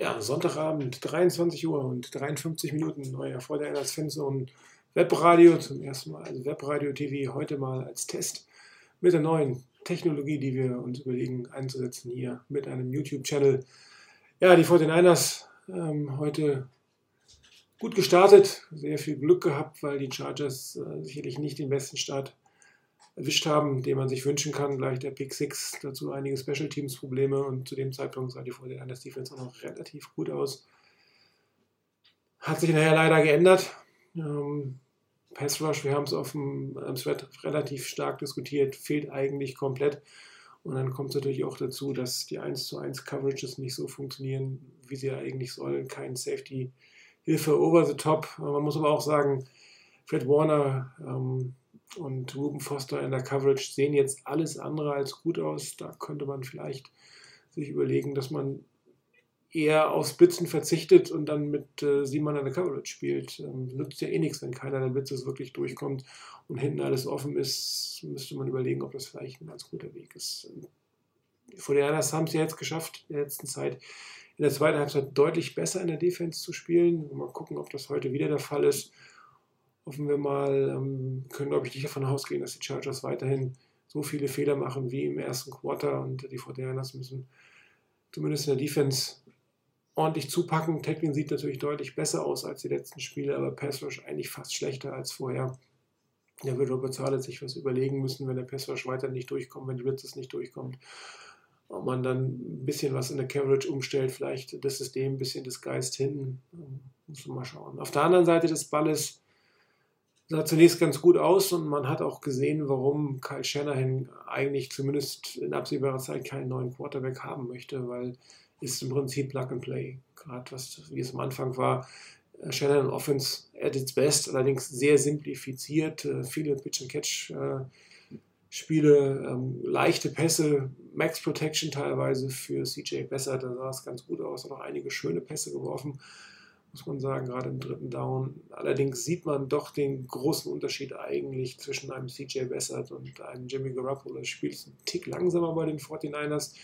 Ja, Sonntagabend, 23 Uhr und 53 Minuten, neuer vor der als Fanzone Webradio zum ersten Mal, also Webradio TV heute mal als Test mit der neuen Technologie, die wir uns überlegen einzusetzen hier mit einem YouTube-Channel. Ja, die 49ers ähm, heute gut gestartet, sehr viel Glück gehabt, weil die Chargers äh, sicherlich nicht den besten Start erwischt haben, den man sich wünschen kann. Gleich der Pick 6, dazu einige Special Teams Probleme und zu dem Zeitpunkt sah die Fortinanders Defense auch noch relativ gut aus. Hat sich nachher leider geändert. Ähm, Pass Rush, wir haben es auf dem Thread relativ stark diskutiert, fehlt eigentlich komplett. Und dann kommt es natürlich auch dazu, dass die 1 zu 1 Coverages nicht so funktionieren, wie sie eigentlich sollen. Kein Safety Hilfe over the top. Man muss aber auch sagen, Fred Warner ähm, und Ruben Foster in der Coverage sehen jetzt alles andere als gut aus. Da könnte man vielleicht sich überlegen, dass man eher aufs Blitzen verzichtet und dann mit äh, Simon in der Coverage spielt. Ähm, nützt ja eh nichts, wenn keiner der Blitzes wirklich durchkommt und hinten alles offen ist, müsste man überlegen, ob das vielleicht ein ganz guter Weg ist. Vor der Anders haben es ja jetzt geschafft, in der letzten Zeit in der zweiten Halbzeit deutlich besser in der Defense zu spielen. Mal gucken, ob das heute wieder der Fall ist hoffen wir mal, ähm, können, glaube ich, nicht davon ausgehen, dass die Chargers weiterhin so viele Fehler machen wie im ersten Quarter und die Fortinanders müssen zumindest in der Defense ordentlich zupacken. Tackling sieht natürlich deutlich besser aus als die letzten Spiele, aber Pass Rush eigentlich fast schlechter als vorher. Da wird Robert Zahler sich was überlegen müssen, wenn der Pass Rush weiter nicht durchkommt, wenn die Blitzes nicht durchkommt. Ob man dann ein bisschen was in der Coverage umstellt, vielleicht das System, ein bisschen das Geist hinten. Muss man mal schauen. Auf der anderen Seite des Balles sah zunächst ganz gut aus und man hat auch gesehen, warum Kyle Shanahan eigentlich zumindest in absehbarer Zeit keinen neuen Quarterback haben möchte, weil ist im Prinzip Plug and Play. Gerade was, wie es am Anfang war, äh, Shanahan Offense at its best, allerdings sehr simplifiziert, äh, viele Pitch-and-Catch-Spiele, äh, ähm, leichte Pässe, Max Protection teilweise für CJ besser, da sah es ganz gut aus, hat auch einige schöne Pässe geworfen muss man sagen, gerade im dritten Down. Allerdings sieht man doch den großen Unterschied eigentlich zwischen einem CJ Bessert und einem Jimmy Garoppolo. Das Spiel ist ein Tick langsamer bei den 49ers.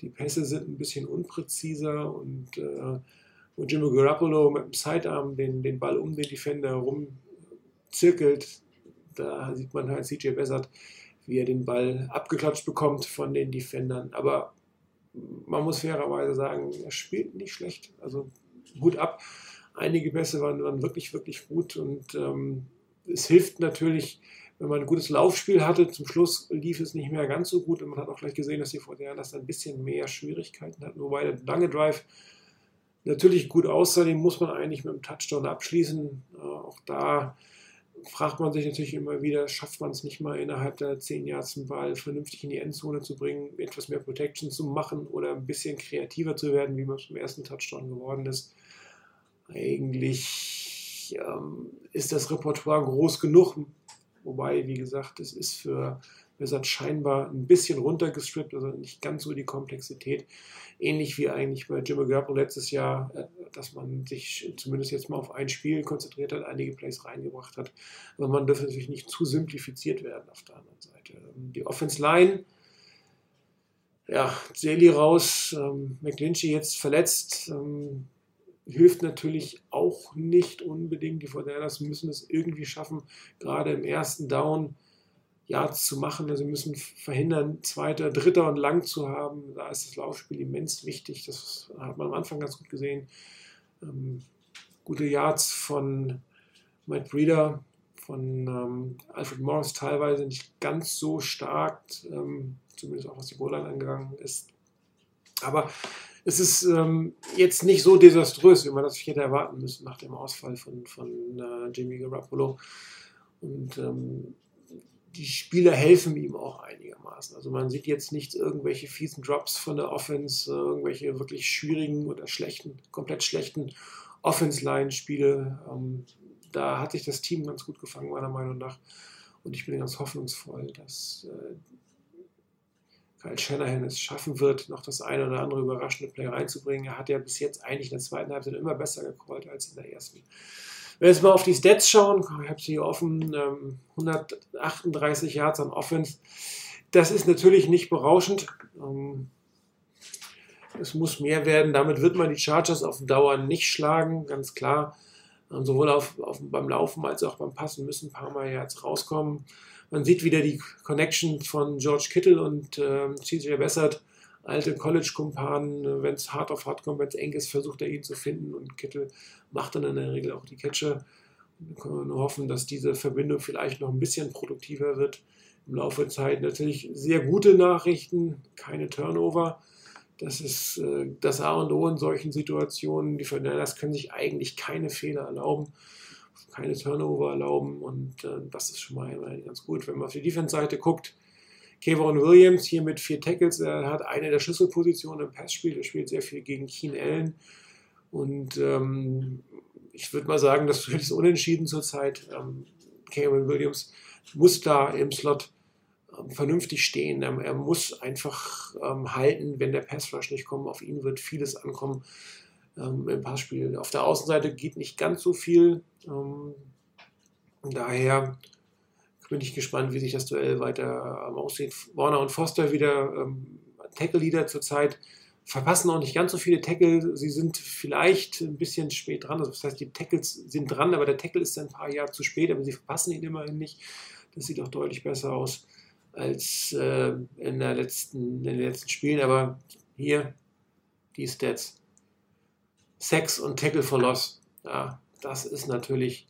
Die Pässe sind ein bisschen unpräziser und äh, wo Jimmy Garoppolo mit dem Sidearm den, den Ball um den Defender herum zirkelt, da sieht man halt CJ Bessert, wie er den Ball abgeklatscht bekommt von den Defendern. Aber man muss fairerweise sagen, er spielt nicht schlecht. Also gut ab. Einige Pässe waren, waren wirklich, wirklich gut und ähm, es hilft natürlich, wenn man ein gutes Laufspiel hatte. Zum Schluss lief es nicht mehr ganz so gut und man hat auch gleich gesehen, dass die Fortinanders ein bisschen mehr Schwierigkeiten hatten, wobei der lange Drive natürlich gut aussah, den muss man eigentlich mit einem Touchdown abschließen. Äh, auch da fragt man sich natürlich immer wieder, schafft man es nicht mal innerhalb der 10 Yards den Ball vernünftig in die Endzone zu bringen, etwas mehr Protection zu machen oder ein bisschen kreativer zu werden, wie man beim ersten Touchdown geworden ist. Eigentlich ähm, ist das Repertoire groß genug, wobei, wie gesagt, es ist für Wizard scheinbar ein bisschen runtergestrippt, also nicht ganz so die Komplexität. Ähnlich wie eigentlich bei Jimmy Garoppolo letztes Jahr, äh, dass man sich zumindest jetzt mal auf ein Spiel konzentriert hat, einige Plays reingebracht hat. Aber man dürfte natürlich nicht zu simplifiziert werden auf der anderen Seite. Ähm, die Offense Line, ja, Seli raus, ähm, McGlinchey jetzt verletzt. Ähm, hilft natürlich auch nicht unbedingt. Die Fortinanders müssen es irgendwie schaffen, gerade im ersten Down Yards zu machen. Also sie müssen verhindern, zweiter, dritter und lang zu haben. Da ist das Laufspiel immens wichtig. Das hat man am Anfang ganz gut gesehen. Ähm, gute Yards von Matt Breeder, von ähm, Alfred Morris teilweise nicht ganz so stark, ähm, zumindest auch was die Goal-Line angegangen ist. Aber es ist ähm, jetzt nicht so desaströs, wie man das hätte erwarten müssen nach dem Ausfall von, von äh, Jimmy Garoppolo. Und ähm, die Spieler helfen ihm auch einigermaßen. Also man sieht jetzt nicht irgendwelche fiesen Drops von der Offense, irgendwelche wirklich schwierigen oder schlechten, komplett schlechten Offense-Line-Spiele. Ähm, da hat sich das Team ganz gut gefangen, meiner Meinung nach. Und ich bin ganz hoffnungsvoll, dass äh, Kyle Shanahan es schaffen wird, noch das eine oder andere überraschende Play reinzubringen. Er hat ja bis jetzt eigentlich in der zweiten Halbzeit immer besser gecallt als in der ersten. Wenn wir jetzt mal auf die Stats schauen, ich habe sie hier offen, 138 ähm, Yards an Offense. Das ist natürlich nicht berauschend. Ähm, es muss mehr werden. Damit wird man die Chargers auf Dauer nicht schlagen, ganz klar. Ähm, sowohl auf, auf, beim Laufen als auch beim Passen müssen ein paar Mal jetzt rauskommen. Man sieht wieder die Connection von George Kittle und äh, CJ Bessert, alte College-Kumpanen. Wenn es hart auf hart kommt, wenn es eng ist, versucht er ihn zu finden und Kittle macht dann in der Regel auch die Catcher. Wir können nur hoffen, dass diese Verbindung vielleicht noch ein bisschen produktiver wird im Laufe der Zeit. Natürlich sehr gute Nachrichten, keine Turnover. Das ist äh, das A und O in solchen Situationen. Die Fernandes können sich eigentlich keine Fehler erlauben, keine Turnover erlauben und äh, das ist schon mal ganz gut. Wenn man auf die Defense-Seite guckt, Kevin Williams hier mit vier Tackles, er hat eine der Schlüsselpositionen im Passspiel, er spielt sehr viel gegen Keen Allen und ähm, ich würde mal sagen, das ist unentschieden zurzeit. Ähm, Kevin Williams muss da im Slot ähm, vernünftig stehen. Er, er muss einfach ähm, halten, wenn der Pass Rush nicht kommt. Auf ihn wird vieles ankommen ähm, im Passspiel. Auf der Außenseite geht nicht ganz so viel. Ähm, daher bin ich gespannt, wie sich das Duell weiter aussieht. Warner und Foster wieder ähm, Tackle-Leader zurzeit. Verpassen auch nicht ganz so viele Tackle. Sie sind vielleicht ein bisschen spät dran. Also das heißt, die Tackles sind dran, aber der Tackle ist ein paar Jahre zu spät, aber sie verpassen ihn immerhin nicht. Das sieht auch deutlich besser aus als äh, in, der letzten, in den letzten Spielen. Aber hier die Stats. Sex und Tackle for Loss. Ja, das ist natürlich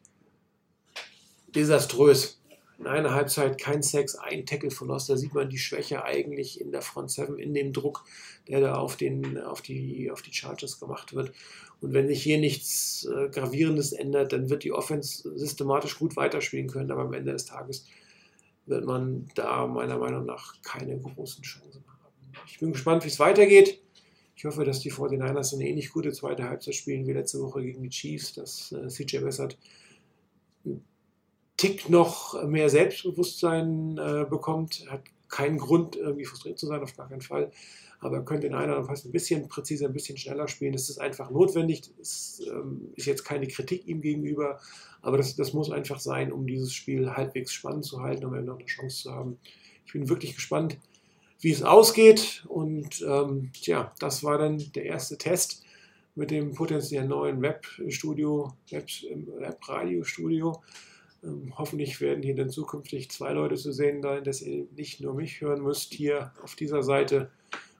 desaströs. In einer Halbzeit kein Sex, ein Tackle for Loss. Da sieht man die Schwäche eigentlich in der Front 7, in dem Druck, der da auf, den, auf, die, auf die Chargers gemacht wird. Und wenn sich hier nichts äh, Gravierendes ändert, dann wird die Offense systematisch gut weiterspielen können. Aber am Ende des Tages wird man da meiner Meinung nach keine großen Chancen haben. Ich bin gespannt, wie es weitergeht. Ich hoffe, dass die 49ers eine ähnlich gute zweite Halbzeit spielen wie letzte Woche gegen die Chiefs, dass äh, CJ Bessert Tick noch mehr Selbstbewusstsein äh, bekommt. Hat keinen Grund, irgendwie frustriert zu sein, auf gar keinen Fall. Aber er könnte in einer fast ein bisschen präziser, ein bisschen schneller spielen. Das ist einfach notwendig. Das ähm, ist jetzt keine Kritik ihm gegenüber, aber das, das muss einfach sein, um dieses Spiel halbwegs spannend zu halten, um noch eine Chance zu haben. Ich bin wirklich gespannt, wie es ausgeht. Und ähm, tja, das war dann der erste Test mit dem potenziell neuen Webstudio, Web-Radio-Studio. Web ähm, hoffentlich werden hier dann zukünftig zwei Leute zu sehen sein, dass ihr nicht nur mich hören müsst hier auf dieser Seite.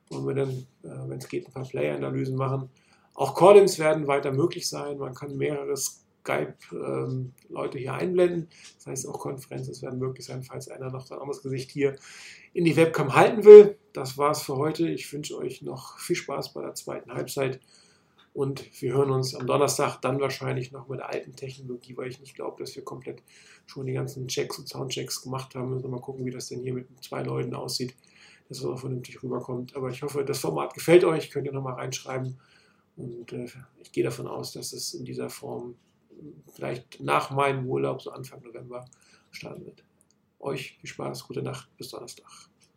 Wollen wir dann, äh, wenn es geht, ein paar Player-Analysen machen. Auch Callings werden weiter möglich sein. Man kann mehrere Skype-Leute ähm, hier einblenden. Das heißt, auch Konferenzen werden möglich sein, falls einer noch sein anderes Gesicht hier in die Webcam halten will. Das war's für heute. Ich wünsche euch noch viel Spaß bei der zweiten Halbzeit. Und wir hören uns am Donnerstag dann wahrscheinlich noch mit der alten Technologie, weil ich nicht glaube, dass wir komplett schon die ganzen Checks und Soundchecks gemacht haben. Wir müssen mal gucken, wie das denn hier mit zwei Leuten aussieht, dass es auch vernünftig rüberkommt. Aber ich hoffe, das Format gefällt euch. Könnt ihr nochmal reinschreiben. Und äh, ich gehe davon aus, dass es in dieser Form vielleicht nach meinem Urlaub, so Anfang November, starten wird. Euch viel Spaß, gute Nacht, bis Donnerstag.